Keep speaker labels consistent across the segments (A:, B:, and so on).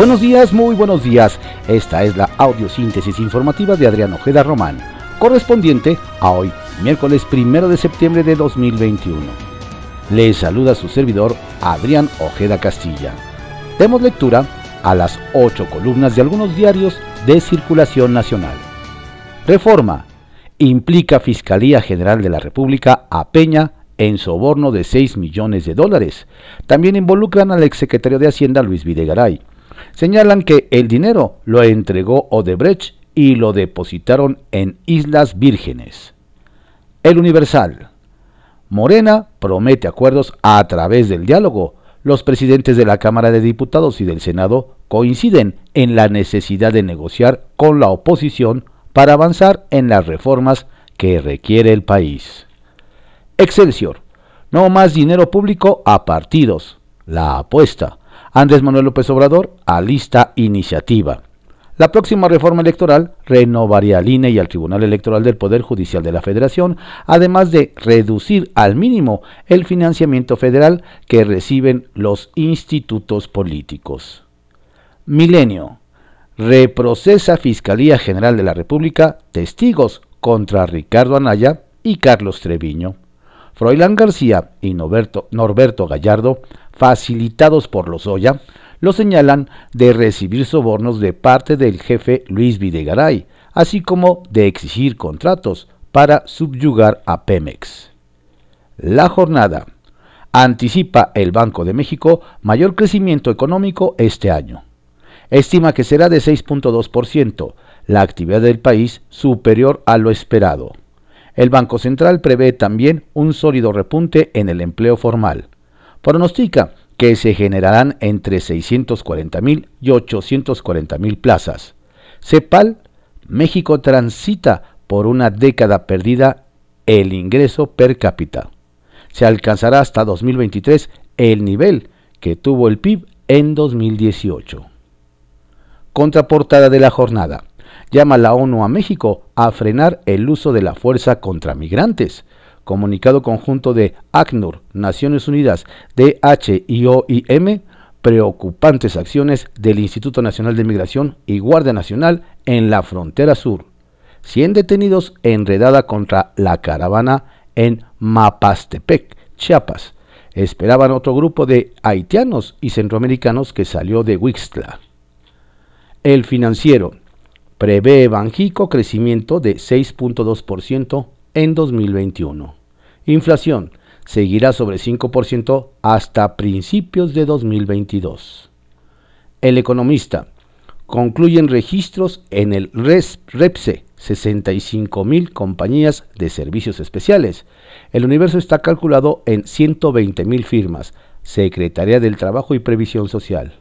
A: Buenos días, muy buenos días. Esta es la audiosíntesis informativa de Adrián Ojeda Román, correspondiente a hoy, miércoles primero de septiembre de 2021. Les saluda su servidor Adrián Ojeda Castilla. Demos lectura a las ocho columnas de algunos diarios de circulación nacional. Reforma. Implica Fiscalía General de la República a Peña en soborno de 6 millones de dólares. También involucran al exsecretario de Hacienda Luis Videgaray. Señalan que el dinero lo entregó Odebrecht y lo depositaron en Islas Vírgenes. El Universal. Morena promete acuerdos a través del diálogo. Los presidentes de la Cámara de Diputados y del Senado coinciden en la necesidad de negociar con la oposición para avanzar en las reformas que requiere el país. Excelsior. No más dinero público a partidos. La apuesta. Andrés Manuel López Obrador alista iniciativa. La próxima reforma electoral renovaría al INE y al Tribunal Electoral del Poder Judicial de la Federación, además de reducir al mínimo el financiamiento federal que reciben los institutos políticos. Milenio. Reprocesa Fiscalía General de la República testigos contra Ricardo Anaya y Carlos Treviño. Froilán García y Norberto, Norberto Gallardo, facilitados por los Oya, lo señalan de recibir sobornos de parte del jefe Luis Videgaray, así como de exigir contratos para subyugar a Pemex. La jornada anticipa el Banco de México mayor crecimiento económico este año. Estima que será de 6.2%, la actividad del país superior a lo esperado. El Banco Central prevé también un sólido repunte en el empleo formal. Pronostica que se generarán entre 640.000 y 840.000 plazas. CEPAL, México transita por una década perdida el ingreso per cápita. Se alcanzará hasta 2023 el nivel que tuvo el PIB en 2018. Contraportada de la jornada llama la ONU a México a frenar el uso de la fuerza contra migrantes. Comunicado conjunto de ACNUR, Naciones Unidas, DH y OIM, preocupantes acciones del Instituto Nacional de Migración y Guardia Nacional en la frontera sur. 100 detenidos enredada contra la caravana en Mapastepec, Chiapas. Esperaban otro grupo de haitianos y centroamericanos que salió de Huixtla. El financiero prevé Banjico crecimiento de 6.2% en 2021. Inflación seguirá sobre 5% hasta principios de 2022. El economista concluyen registros en el REPSE, 65 mil compañías de servicios especiales. El universo está calculado en 120 mil firmas, Secretaría del Trabajo y Previsión Social.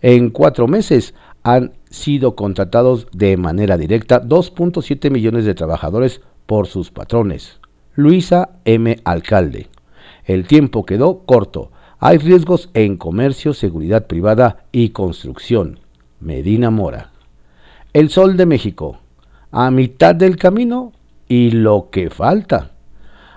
A: En cuatro meses han sido contratados de manera directa 2.7 millones de trabajadores por sus patrones. Luisa M. Alcalde. El tiempo quedó corto. Hay riesgos en comercio, seguridad privada y construcción. Medina Mora. El Sol de México. A mitad del camino y lo que falta.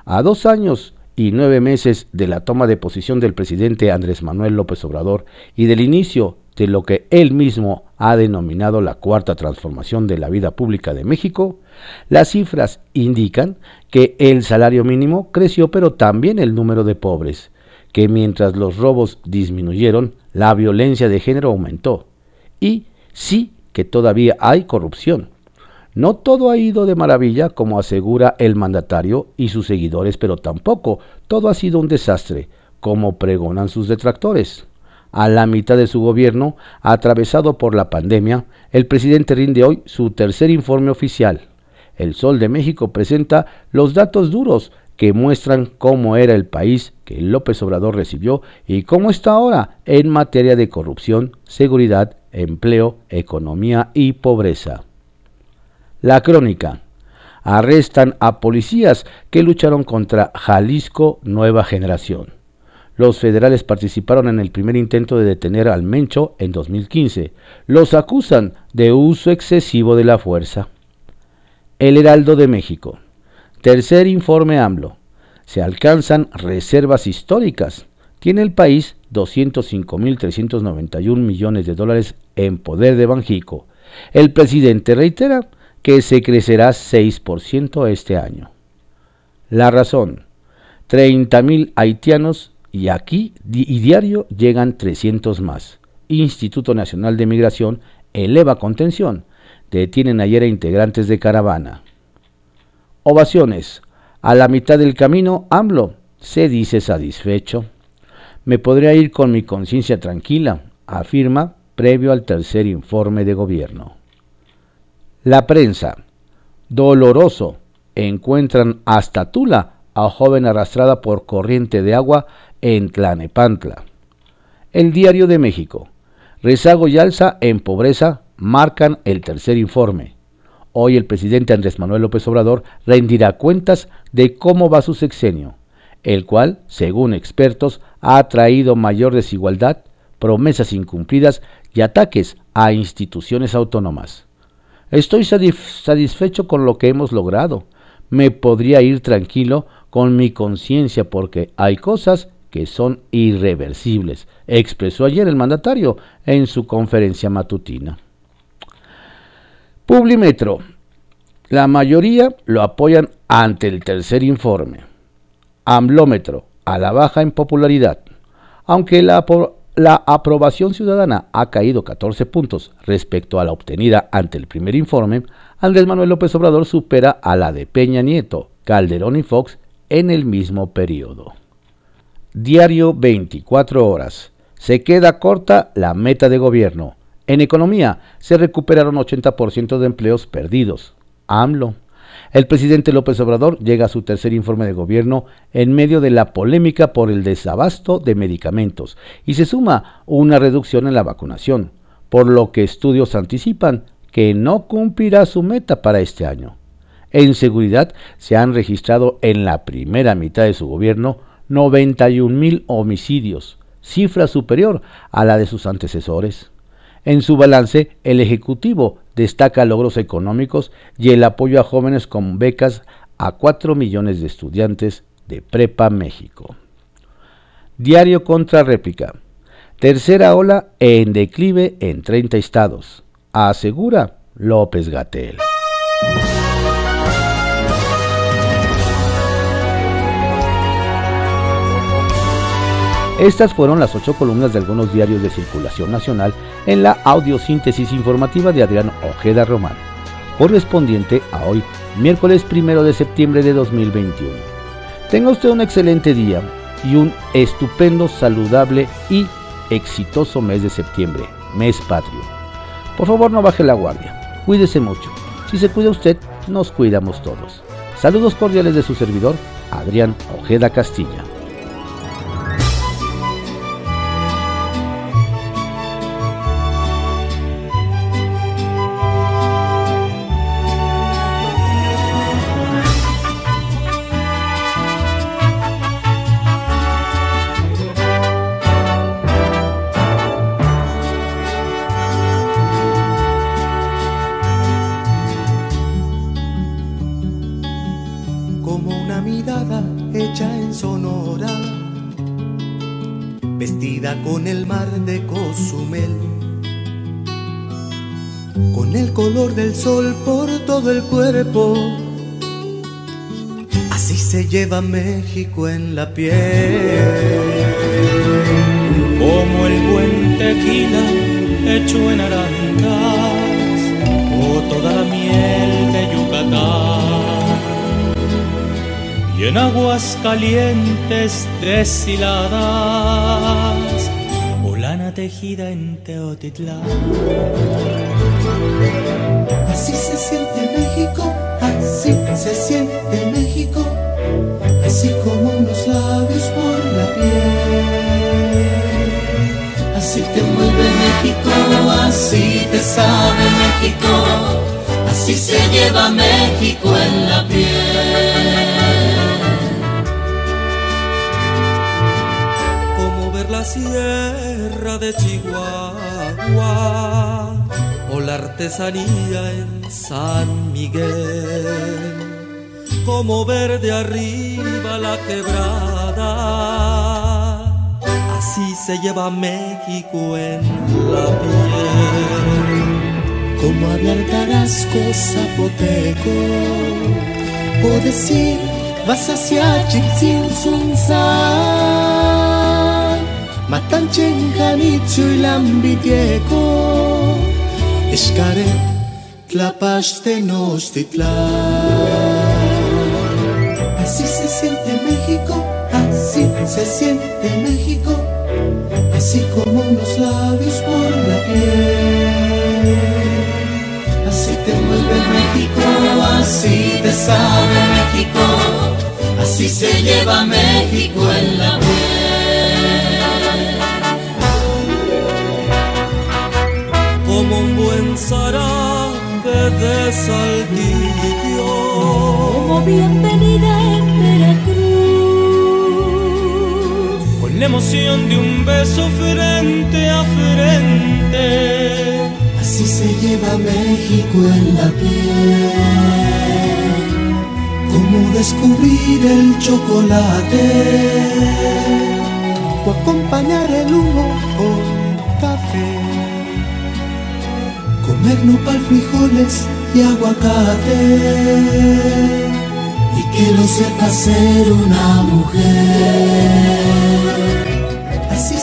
A: A dos años y nueve meses de la toma de posición del presidente Andrés Manuel López Obrador y del inicio de lo que él mismo ha denominado la cuarta transformación de la vida pública de México, las cifras indican que el salario mínimo creció, pero también el número de pobres, que mientras los robos disminuyeron, la violencia de género aumentó. Y sí que todavía hay corrupción. No todo ha ido de maravilla, como asegura el mandatario y sus seguidores, pero tampoco todo ha sido un desastre, como pregonan sus detractores a la mitad de su gobierno, atravesado por la pandemia, el presidente rinde hoy su tercer informe oficial. El Sol de México presenta los datos duros que muestran cómo era el país que López Obrador recibió y cómo está ahora en materia de corrupción, seguridad, empleo, economía y pobreza. La crónica. Arrestan a policías que lucharon contra Jalisco Nueva Generación. Los federales participaron en el primer intento de detener al Mencho en 2015. Los acusan de uso excesivo de la fuerza. El Heraldo de México. Tercer informe AMLO. Se alcanzan reservas históricas. Tiene el país 205.391 millones de dólares en poder de Banjico. El presidente reitera que se crecerá 6% este año. La razón, 30.000 haitianos y aquí y diario llegan 300 más. Instituto Nacional de Migración eleva contención. Detienen ayer a integrantes de caravana. Ovaciones. A la mitad del camino, AMLO se dice satisfecho. Me podría ir con mi conciencia tranquila, afirma previo al tercer informe de gobierno. La prensa. Doloroso. Encuentran hasta Tula a joven arrastrada por corriente de agua en Tlanepantla. El Diario de México. Rezago y alza en pobreza marcan el tercer informe. Hoy el presidente Andrés Manuel López Obrador rendirá cuentas de cómo va su sexenio, el cual, según expertos, ha traído mayor desigualdad, promesas incumplidas y ataques a instituciones autónomas. Estoy satisfecho con lo que hemos logrado. Me podría ir tranquilo con mi conciencia porque hay cosas que son irreversibles, expresó ayer el mandatario en su conferencia matutina. Publimetro. La mayoría lo apoyan ante el tercer informe. Amblómetro. A la baja en popularidad. Aunque la, la aprobación ciudadana ha caído 14 puntos respecto a la obtenida ante el primer informe, Andrés Manuel López Obrador supera a la de Peña Nieto, Calderón y Fox en el mismo periodo. Diario 24 horas. Se queda corta la meta de gobierno. En economía se recuperaron 80% de empleos perdidos. AMLO. El presidente López Obrador llega a su tercer informe de gobierno en medio de la polémica por el desabasto de medicamentos y se suma una reducción en la vacunación, por lo que estudios anticipan que no cumplirá su meta para este año. En seguridad se han registrado en la primera mitad de su gobierno 91 mil homicidios, cifra superior a la de sus antecesores. En su balance, el Ejecutivo destaca logros económicos y el apoyo a jóvenes con becas a 4 millones de estudiantes de Prepa México. Diario contra réplica. Tercera ola en declive en 30 estados, asegura López Gatel. Estas fueron las ocho columnas de algunos diarios de circulación nacional en la audiosíntesis informativa de Adrián Ojeda Román, correspondiente a hoy, miércoles primero de septiembre de 2021. Tenga usted un excelente día y un estupendo, saludable y exitoso mes de septiembre, mes patrio. Por favor, no baje la guardia, cuídese mucho. Si se cuida usted, nos cuidamos todos. Saludos cordiales de su servidor, Adrián Ojeda Castilla.
B: Con el mar de Cozumel, con el color del sol por todo el cuerpo. Así se lleva México en la piel, como el buen tequila hecho en arandas o toda la Y en aguas calientes deshiladas tejida en Teotitlán. Así se siente México, así se siente México, así como unos labios por la piel. Así te mueve México, así te sabe México, así se lleva México en la piel. Sierra de Chihuahua o la artesanía en San Miguel. Como ver de arriba la quebrada, Así se lleva México en la piel. Como hablar tarasco zapoteco, o decir vas hacia sunsan. Matanchen janitzu y lambitieco, escare tlapaste Así se siente México, así se siente México, así como unos labios por la piel. Así te mueve México, así te sabe México, así se lleva México saltillo,
C: como bienvenida
B: la emoción de un beso frente a frente. Así se lleva México en la piel, como descubrir el chocolate. O acompañar el humo con café, comer nopal, frijoles y aguacate y que lo sepa ser una mujer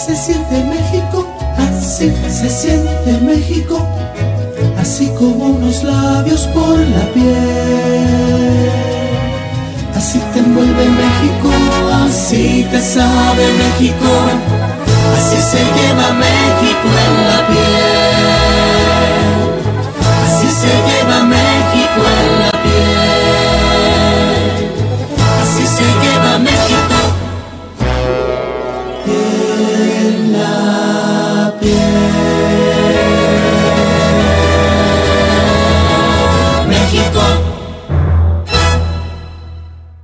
B: se siente México, así se siente México, así como unos labios por la piel. Así te envuelve México, así te sabe México, así se lleva México en